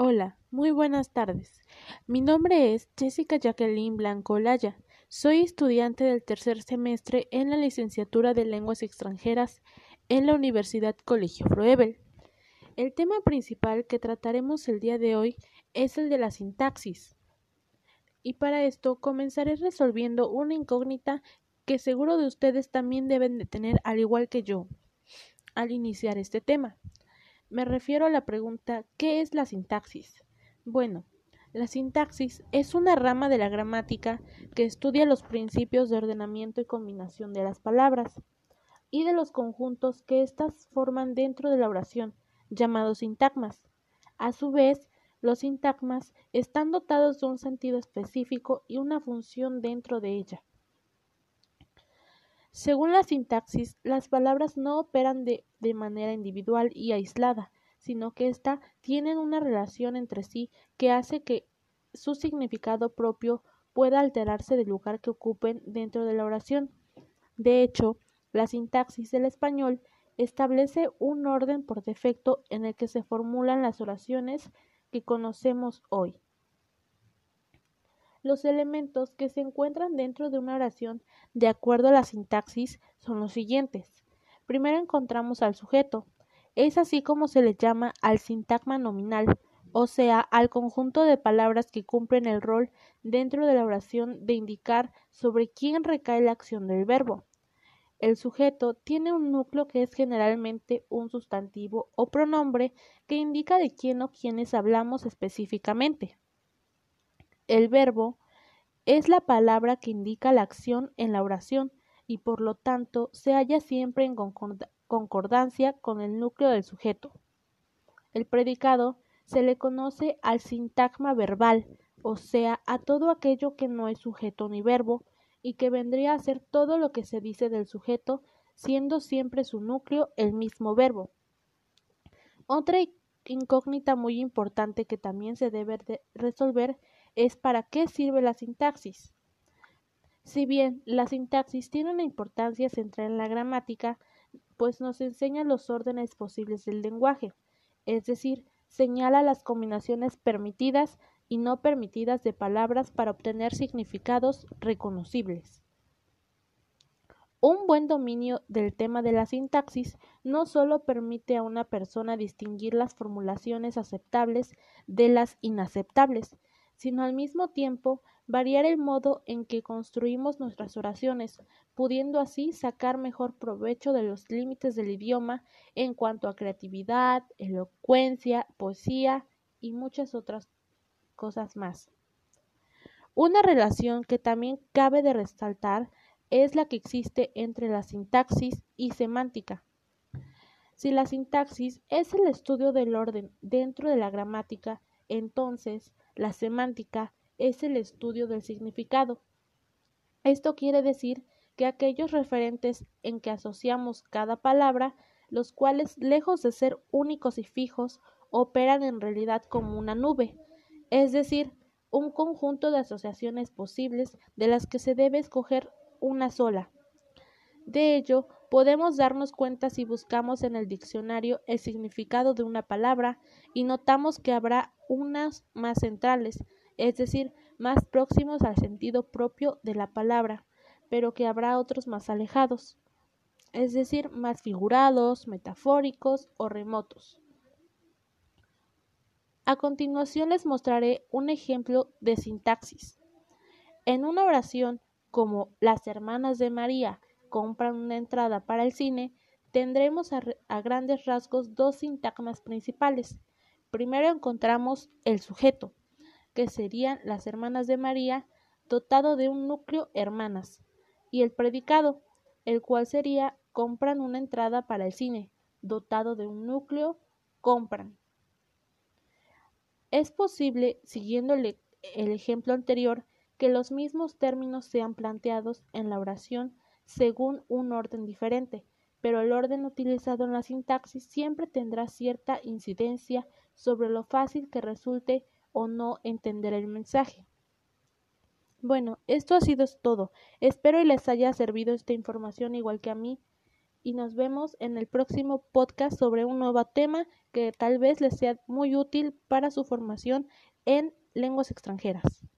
Hola, muy buenas tardes. Mi nombre es Jessica Jacqueline Blanco Olaya. Soy estudiante del tercer semestre en la licenciatura de Lenguas Extranjeras en la Universidad Colegio Froebel. El tema principal que trataremos el día de hoy es el de la sintaxis. Y para esto comenzaré resolviendo una incógnita que seguro de ustedes también deben de tener al igual que yo al iniciar este tema. Me refiero a la pregunta ¿qué es la sintaxis? Bueno, la sintaxis es una rama de la gramática que estudia los principios de ordenamiento y combinación de las palabras y de los conjuntos que éstas forman dentro de la oración, llamados sintagmas. A su vez, los sintagmas están dotados de un sentido específico y una función dentro de ella. Según la sintaxis, las palabras no operan de, manera individual y aislada, sino que ésta tienen una relación entre sí que hace que su significado propio pueda alterarse del lugar que ocupen dentro de la oración. De hecho, la sintaxis del español establece un orden por defecto en el que se formulan las oraciones que conocemos hoy. Los elementos que se encuentran dentro de una oración de acuerdo a la sintaxis son los siguientes. Primero encontramos al sujeto. Es así como se le llama al sintagma nominal, o sea, al conjunto de palabras que cumplen el rol dentro de la oración de indicar sobre quién recae la acción del verbo. El sujeto tiene un núcleo que es generalmente un sustantivo o pronombre que indica de quién o quiénes hablamos específicamente. El verbo es la palabra que indica la acción en la oración y por lo tanto se halla siempre en concordancia con el núcleo del sujeto. El predicado se le conoce al sintagma verbal, o sea, a todo aquello que no es sujeto ni verbo, y que vendría a ser todo lo que se dice del sujeto, siendo siempre su núcleo el mismo verbo. Otra incógnita muy importante que también se debe resolver es para qué sirve la sintaxis. Si bien la sintaxis tiene una importancia central en la gramática, pues nos enseña los órdenes posibles del lenguaje, es decir, señala las combinaciones permitidas y no permitidas de palabras para obtener significados reconocibles. Un buen dominio del tema de la sintaxis no solo permite a una persona distinguir las formulaciones aceptables de las inaceptables, sino al mismo tiempo variar el modo en que construimos nuestras oraciones, pudiendo así sacar mejor provecho de los límites del idioma en cuanto a creatividad, elocuencia, poesía y muchas otras cosas más. Una relación que también cabe de resaltar es la que existe entre la sintaxis y semántica. Si la sintaxis es el estudio del orden dentro de la gramática, entonces la semántica es el estudio del significado. Esto quiere decir que aquellos referentes en que asociamos cada palabra, los cuales, lejos de ser únicos y fijos, operan en realidad como una nube, es decir, un conjunto de asociaciones posibles de las que se debe escoger una sola. De ello, podemos darnos cuenta si buscamos en el diccionario el significado de una palabra y notamos que habrá unas más centrales, es decir, más próximos al sentido propio de la palabra, pero que habrá otros más alejados, es decir, más figurados, metafóricos o remotos. A continuación les mostraré un ejemplo de sintaxis. En una oración como las hermanas de María compran una entrada para el cine, tendremos a, grandes rasgos dos sintagmas principales. Primero encontramos el sujeto, que serían las hermanas de María, dotado de un núcleo hermanas, y el predicado, el cual sería compran una entrada para el cine, dotado de un núcleo compran. Es posible, siguiendo el, el ejemplo anterior, que los mismos términos sean planteados en la oración según un orden diferente, pero el orden utilizado en la sintaxis siempre tendrá cierta incidencia sobre lo fácil que resulte o no entender el mensaje. Bueno, esto ha sido todo. Espero y les haya servido esta información igual que a mí. y nos vemos en el próximo podcast sobre un nuevo tema que tal vez les sea muy útil para su formación en lenguas extranjeras.